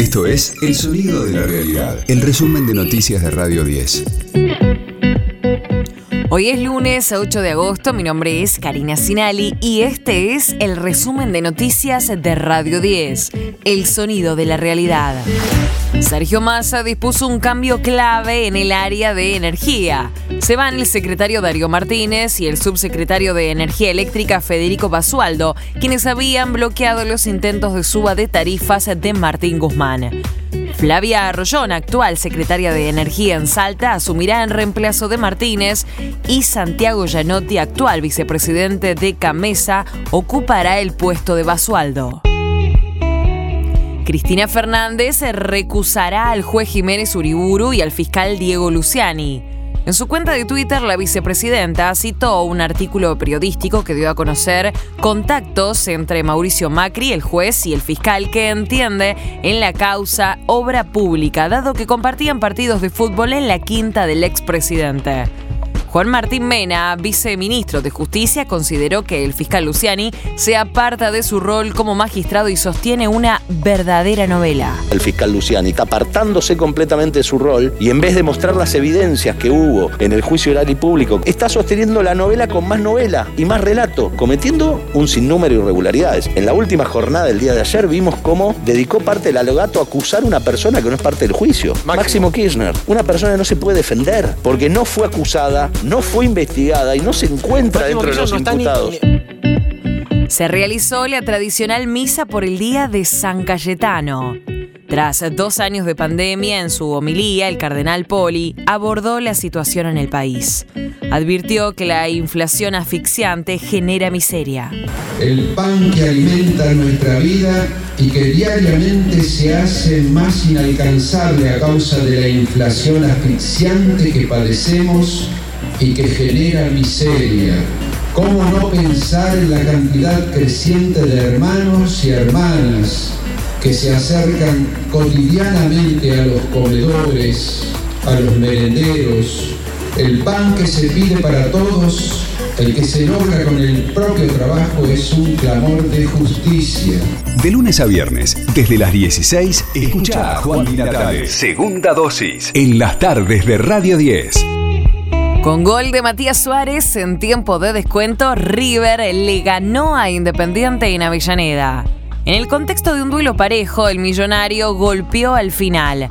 Esto es El Sonido de la Realidad, el resumen de noticias de Radio 10. Hoy es lunes 8 de agosto, mi nombre es Karina Sinali y este es el resumen de noticias de Radio 10, El Sonido de la Realidad. Sergio Massa dispuso un cambio clave en el área de energía. Se van el secretario Darío Martínez y el subsecretario de Energía Eléctrica Federico Basualdo, quienes habían bloqueado los intentos de suba de tarifas de Martín Guzmán. Flavia Arroyón, actual secretaria de Energía en Salta, asumirá en reemplazo de Martínez y Santiago Gianotti, actual vicepresidente de Camesa, ocupará el puesto de Basualdo. Cristina Fernández recusará al juez Jiménez Uriburu y al fiscal Diego Luciani. En su cuenta de Twitter, la vicepresidenta citó un artículo periodístico que dio a conocer contactos entre Mauricio Macri, el juez, y el fiscal que entiende en la causa obra pública, dado que compartían partidos de fútbol en la quinta del expresidente. Juan Martín Mena, viceministro de Justicia, consideró que el fiscal Luciani se aparta de su rol como magistrado y sostiene una verdadera novela. El fiscal Luciani está apartándose completamente de su rol y en vez de mostrar las evidencias que hubo en el juicio oral y público, está sosteniendo la novela con más novela y más relato, cometiendo un sinnúmero de irregularidades. En la última jornada del día de ayer vimos cómo dedicó parte del alegato a acusar a una persona que no es parte del juicio. Máximo Kirchner, una persona que no se puede defender porque no fue acusada, no fue investigada y no se encuentra dentro de los imputados. Se realizó la tradicional misa por el Día de San Cayetano. Tras dos años de pandemia, en su homilía, el cardenal Poli abordó la situación en el país. Advirtió que la inflación asfixiante genera miseria. El pan que alimenta nuestra vida y que diariamente se hace más inalcanzable a causa de la inflación asfixiante que padecemos y que genera miseria. ¿Cómo no pensar en la cantidad creciente de hermanos y hermanas que se acercan cotidianamente a los comedores, a los merenderos, el pan que se pide para todos, el que se logra con el propio trabajo es un clamor de justicia. De lunes a viernes, desde las 16, escucha a Juan Di Natale. Segunda dosis, en las tardes de Radio 10. Con gol de Matías Suárez en tiempo de descuento, River le ganó a Independiente en Avellaneda. En el contexto de un duelo parejo, el millonario golpeó al final.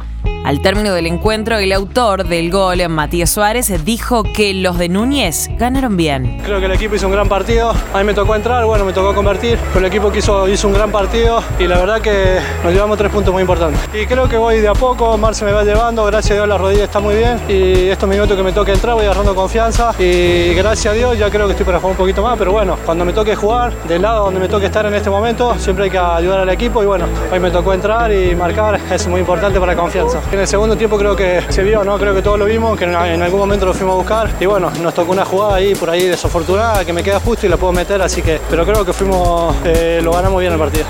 Al término del encuentro, el autor del gol, Matías Suárez, dijo que los de Núñez ganaron bien. Creo que el equipo hizo un gran partido. A mí me tocó entrar, bueno, me tocó convertir. Pero el equipo hizo, hizo un gran partido y la verdad que nos llevamos tres puntos muy importantes. Y creo que voy de a poco, Mar se me va llevando, gracias a Dios la rodilla está muy bien. Y estos minutos que me toque entrar voy agarrando confianza. Y gracias a Dios ya creo que estoy para jugar un poquito más. Pero bueno, cuando me toque jugar, del lado donde me toque estar en este momento, siempre hay que ayudar al equipo. Y bueno, hoy me tocó entrar y marcar, es muy importante para la confianza. En el segundo tiempo creo que se vio, ¿no? Creo que todos lo vimos, que en algún momento lo fuimos a buscar. Y bueno, nos tocó una jugada ahí por ahí desafortunada que me queda justo y la puedo meter, así que. Pero creo que fuimos. Eh, lo ganamos bien el partido.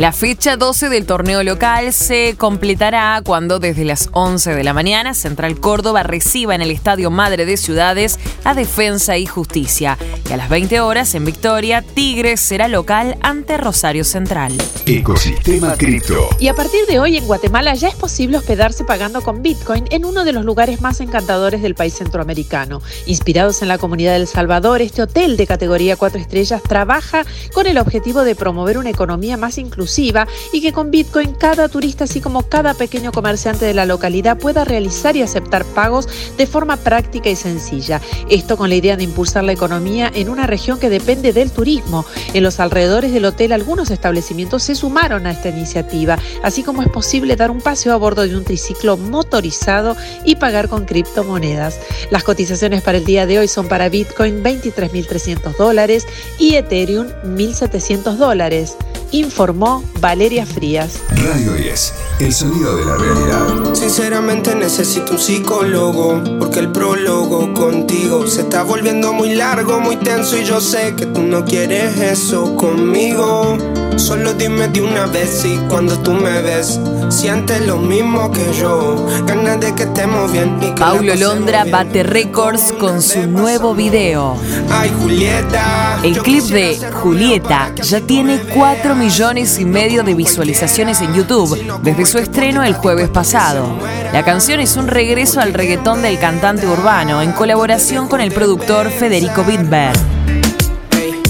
La fecha 12 del torneo local se completará cuando desde las 11 de la mañana Central Córdoba reciba en el Estadio Madre de Ciudades a Defensa y Justicia. Y a las 20 horas en Victoria, Tigres será local ante Rosario Central. Ecosistema Cripto. Y a partir de hoy en Guatemala ya es posible hospedarse pagando con Bitcoin en uno de los lugares más encantadores del país centroamericano. Inspirados en la comunidad de El Salvador, este hotel de categoría 4 estrellas trabaja con el objetivo de promover una economía más inclusiva y que con Bitcoin cada turista, así como cada pequeño comerciante de la localidad, pueda realizar y aceptar pagos de forma práctica y sencilla. Esto con la idea de impulsar la economía en una región que depende del turismo. En los alrededores del hotel algunos establecimientos se sumaron a esta iniciativa, así como es posible dar un paseo a bordo de un triciclo motorizado y pagar con criptomonedas. Las cotizaciones para el día de hoy son para Bitcoin 23.300 dólares y Ethereum 1.700 dólares informó Valeria Frías. Radio 10, el sonido de la realidad. Sinceramente necesito un psicólogo, porque el prólogo contigo se está volviendo muy largo, muy tenso y yo sé que tú no quieres eso conmigo. Solo dime de una vez si cuando tú me ves sientes lo mismo que yo. Ganas de que estemos bien. Y que Paulo Londra bien. bate récords con su nuevo video. Ay, Julieta. El clip de Julieta ya tiene me 4 veas. millones y medio de visualizaciones en YouTube desde su estreno el jueves pasado. La canción es un regreso al reggaetón del cantante urbano en colaboración con el productor Federico Wittberg.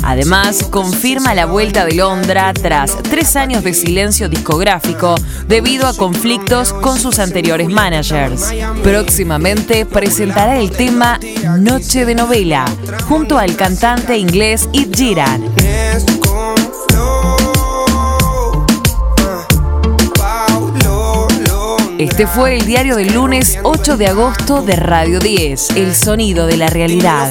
Además, confirma la vuelta de Londra tras tres años de silencio discográfico debido a conflictos con sus anteriores managers. Próximamente presentará el tema Noche de Novela junto al cantante inglés Ed Londra. Este fue el diario del lunes 8 de agosto de Radio 10, El Sonido de la Realidad.